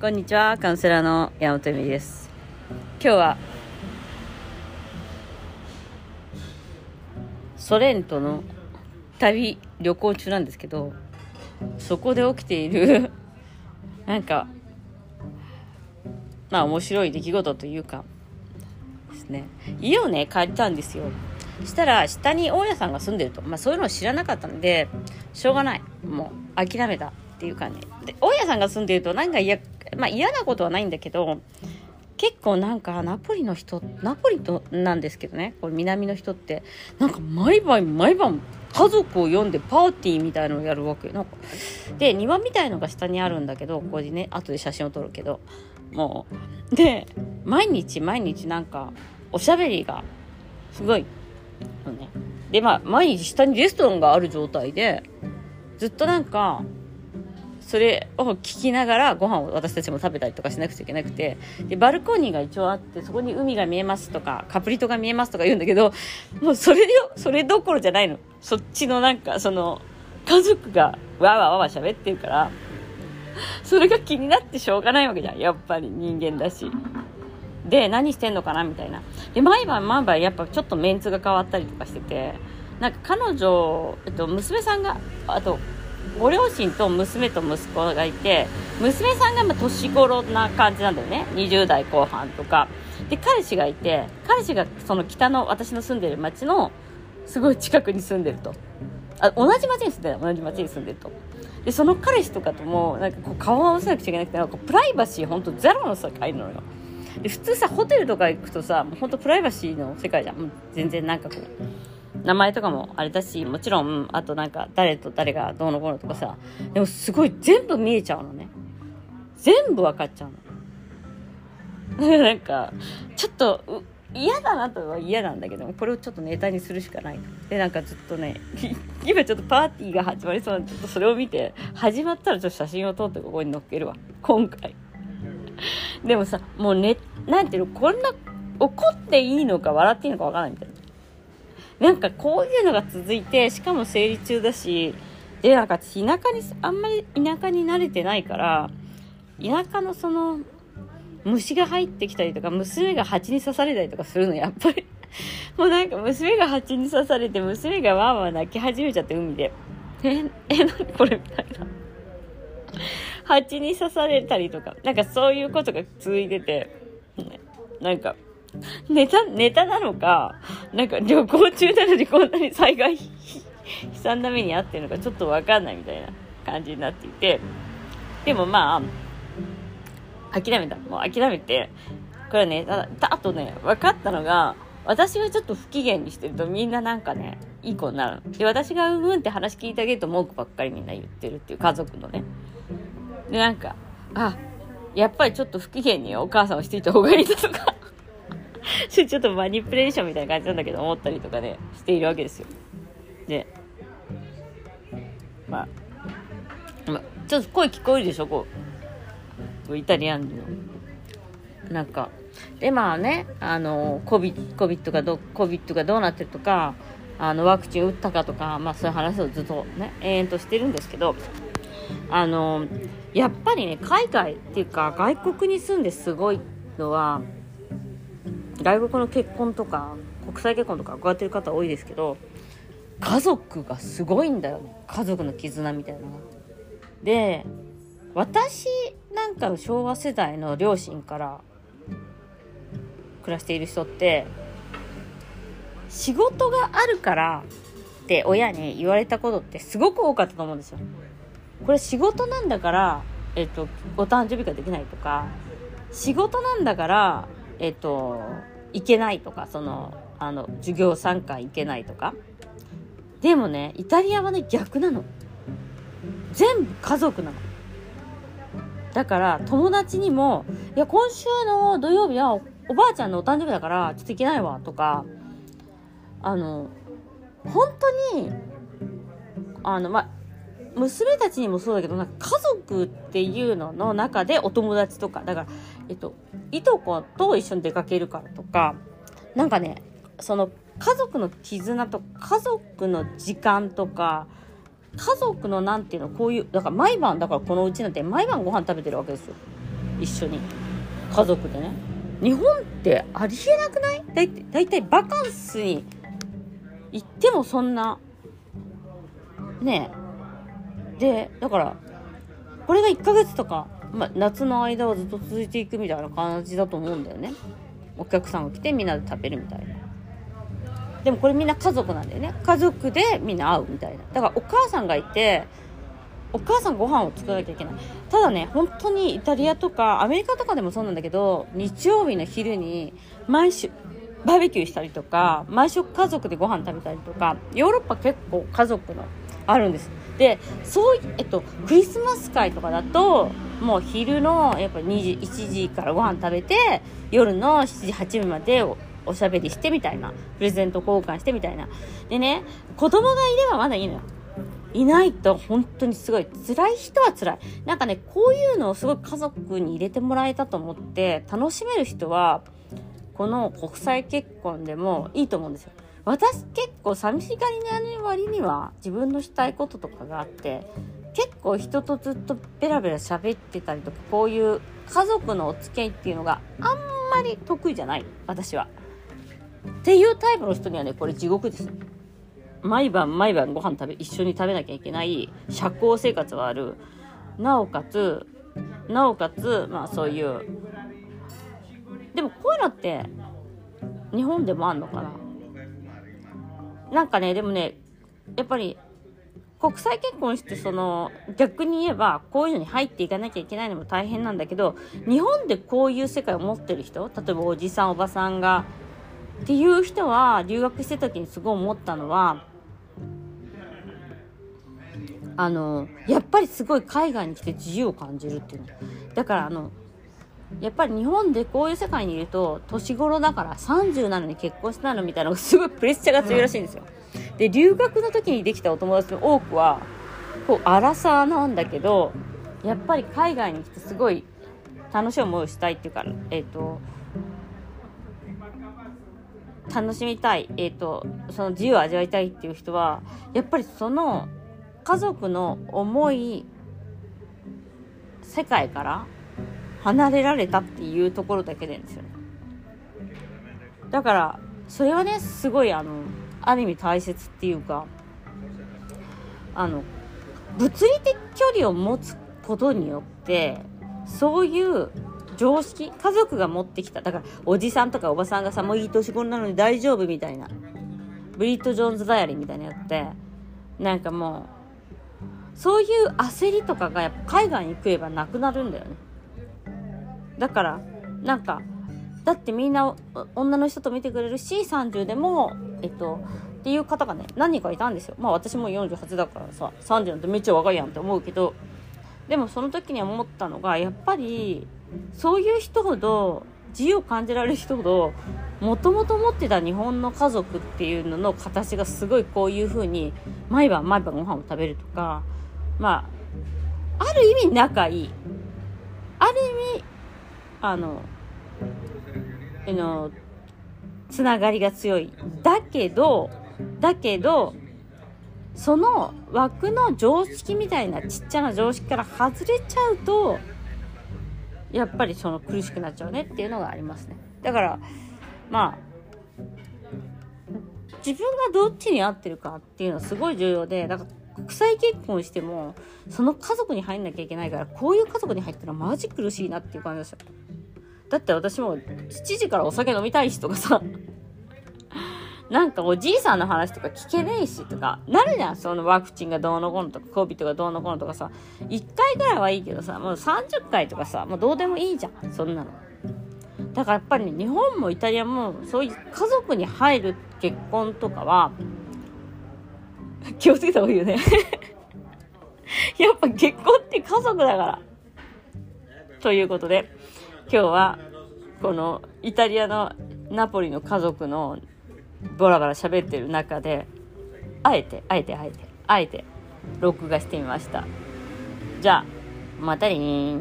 こんにちは、カウンセラーの山本由美です。今日は、ソ連との旅、旅行中なんですけど、そこで起きている、なんか、まあ面白い出来事というか、ですね。家をね、借りたんですよ。したら、下に大家さんが住んでると。まあそういうのを知らなかったので、しょうがない。もう、諦めたっていうかね。で、大家さんが住んでると、なんか嫌、まあ嫌なことはないんだけど、結構なんかナポリの人、ナポリとなんですけどね、これ南の人って、なんか毎晩毎晩家族を呼んでパーティーみたいのをやるわけ。なんかで、庭みたいのが下にあるんだけど、ここでね、後で写真を撮るけど、もう。で、毎日毎日なんか、おしゃべりが、すごい、のね。で、まあ、毎日下にレストランがある状態で、ずっとなんか、それを聞きながらご飯を私たちも食べたりとかしなくちゃいけなくて。でバルコニーが一応あってそこに海が見えますとかカプリ島が見えますとか言うんだけどもうそれよそれどころじゃないの。そっちのなんかその家族がわわわわ喋ってるからそれが気になってしょうがないわけじゃん。やっぱり人間だし。で何してんのかなみたいな。で毎晩毎晩やっぱちょっとメンツが変わったりとかしててなんか彼女、えっと、娘さんがあとご両親と娘と息子がいて娘さんがま年頃な感じなんだよね。20代後半とか。で彼氏がいて彼氏がその北の私の住んでる町のすごい近くに住んでると。あ同じ町に住んでる。同じ町に住んでると。でその彼氏とかともなんかこう顔を合わせなくちゃいけなくてなんかプライバシー本当ゼロの世界なのよ。で普通さホテルとか行くとさもう本当プライバシーの世界じゃん。全然なんかこう名前とかもあれだし、もちろん、あとなんか、誰と誰がどうのこうのとかさ、でもすごい全部見えちゃうのね。全部わかっちゃうの。なんか、ちょっと、嫌だなとは嫌なんだけど、これをちょっとネタにするしかない。で、なんかずっとね、今ちょっとパーティーが始まりそうなんで、ちょっとそれを見て、始まったらちょっと写真を撮ってここに載っけるわ。今回。でもさ、もうね、なんていうの、こんな、怒っていいのか笑っていいのかわからないみたいな。なんかこういうのが続いて、しかも生理中だし、で、なんか田舎に、あんまり田舎に慣れてないから、田舎のその、虫が入ってきたりとか、娘が蜂に刺されたりとかするの、やっぱり。もうなんか娘が蜂に刺されて、娘がわーわー泣き始めちゃって、海で。え、え、なにこれみたいな。蜂に刺されたりとか、なんかそういうことが続いてて、なんか、ネタ、ネタなのか、なんか旅行中なのにこんなに災害悲惨な目に遭ってるのかちょっとわかんないみたいな感じになっていて、でもまあ、諦めた。もう諦めて、これね、ただあとね、分かったのが、私がちょっと不機嫌にしてるとみんななんかね、いい子になる。で、私がうんうんって話聞いてあげると文句ばっかりみんな言ってるっていう家族のね。で、なんか、あ、やっぱりちょっと不機嫌にお母さんをしていた方がいいだとか。ちょっとマニプレーションみたいな感じなんだけど思ったりとかねしているわけですよ。でまあ、まあ、ちょっと声聞こえるでしょこう。イタリアンの。なんかでまあねあの COVID, COVID がど COVID がどうなってるとかあのワクチン打ったかとか、まあ、そういう話をずっとね延々としてるんですけどあのやっぱりね海外っていうか外国に住んですごいのは外国の結婚とか国際結婚とか伺ってる方多いですけど家族がすごいんだよね家族の絆みたいな。で私なんかの昭和世代の両親から暮らしている人って仕事があるからって親に言われたことってすごく多かったと思うんですよ。これ仕事なんだから、えっと、お誕生日ができないとか仕事なんだからえっと、行けないとか、その、あの、授業参観行けないとか。でもね、イタリアはね、逆なの。全部家族なの。だから、友達にも、いや、今週の土曜日はおおばあちゃんのお誕生日だから、ちょっと行けないわ、とか、あの、本当に、あの、まあ、娘たちにもそうだけど、なんか家族っていうのの中でお友達とか、だから、えっと、いとこと一緒に出かけるからとか、なんかね、その家族の絆と家族の時間とか、家族のなんていうの、こういう、だから毎晩、だからこのうちなんて毎晩ご飯食べてるわけですよ。一緒に。家族でね。日本ってありえなくない？だいだいたいバカンスに行ってもそんなねえ。でだからこれが1ヶ月とか、まあ、夏の間はずっと続いていくみたいな感じだと思うんだよね。お客さんが来てみんなで食べるみたいな。でもこれみんな家族なんだよね。家族でみんな会うみたいな。だからお母さんがいてお母さんご飯を作らなきゃいけない。ただね本当にイタリアとかアメリカとかでもそうなんだけど日曜日の昼に毎週バーベキューしたりとか毎食家族でご飯食べたりとかヨーロッパ結構家族のあるんです。でそういえっとクリスマス会とかだともう昼のやっぱ2時1時からご飯食べて夜の7時8時までおおしゃべりしてみたいなプレゼント交換してみたいなでね子供がいればまだいいのよいないと本当にすごい辛い人は辛い。なんかね、こういうのをすごい家族に入れてもらえたと思って楽しめる人は、この国際結婚でもいいと思うんですよ。私結構寂しがりな割には自分のしたいこととかがあって結構人とずっとベラベラ喋ってたりとかこういう家族のお付き合いっていうのがあんまり得意じゃない私は。っていうタイプの人にはねこれ地獄です。毎晩毎晩ご飯食べ一緒に食べなきゃいけない社交生活はある。なおかつなおかつまあそういう。でもこういうのって日本でもあんのかな？なんかねでもねやっぱり国際結婚してその逆に言えばこういうのに入っていかなきゃいけないのも大変なんだけど日本でこういう世界を持ってる人例えばおじさんおばさんがっていう人は留学してた時にすごい思ったのはあのやっぱりすごい海外に来て自由を感じるっていうの。だからあのやっぱり日本でこういう世界にいると年頃だから30なのに結婚したのみたいなのがすごいプレッシャーが強いらしいんですよ。で留学の時にできたお友達の多くはこう荒さなんだけどやっぱり海外に来てすごい楽しい思いをしたいっていうかえっ、と楽しみたい、えーと、その自由を味わいたいっていう人はやっぱりその家族の思い世界から離れられたっていうところだけなんですよね。だからそれはねすごいあのある意味大切っていうかあの物理的距離を持つことによってそういう常識家族が持ってきた。だからおじさんとかおばさんがさもういい年頃なのに大丈夫みたいな。ブリット・ジョーンズ・ダイアリーみたいなやってなんかもうそういう焦りとかがやっぱ海外に来ればなくなるんだよね。だからなんかだってみんな女の人と見てくれるし30でもえっとっていう方がね何人かいたんですよ。まあ私も48だからさ30なんてめっちゃ若いやんって思うけどでもその時に思ったのがやっぱりそういう人ほど自由を感じられる人ほどもともと持ってた日本の家族っていうのの形がすごいこういう風に毎晩毎晩ご飯を食べるとかまあある意味仲いい。ある意味あのあのつながりが強い。だけどだけどその枠の常識みたいなちっちゃな常識から外れちゃうとやっぱりその苦しくなっちゃうねっていうのがありますね。だからまあ自分がどっちに合ってるかっていうのはすごい重要でだから国際結婚してもその家族に入んなきゃいけないからこういう家族に入ったらマジ苦しいなっていう感じです。よだって私も7時からお酒飲みたい人がさなんかおじいさんの話とか聞けねえしとか、なるじゃん。そのワクチンがどうのこうのとか、コビットがどうのこうのとかさ、1回ぐらいはいいけどさ、もう30回とかさ、もうどうでもいいじゃん。そんなの。だからやっぱりね、日本もイタリアも、そういう家族に入る結婚とかは、気をつけた方がいいよね やっぱ結婚って家族だから。ということで、今日は、このイタリアのナポリの家族のボラボラ喋ってる中であえてあえてあえてあえて録画してみました。じゃあまたね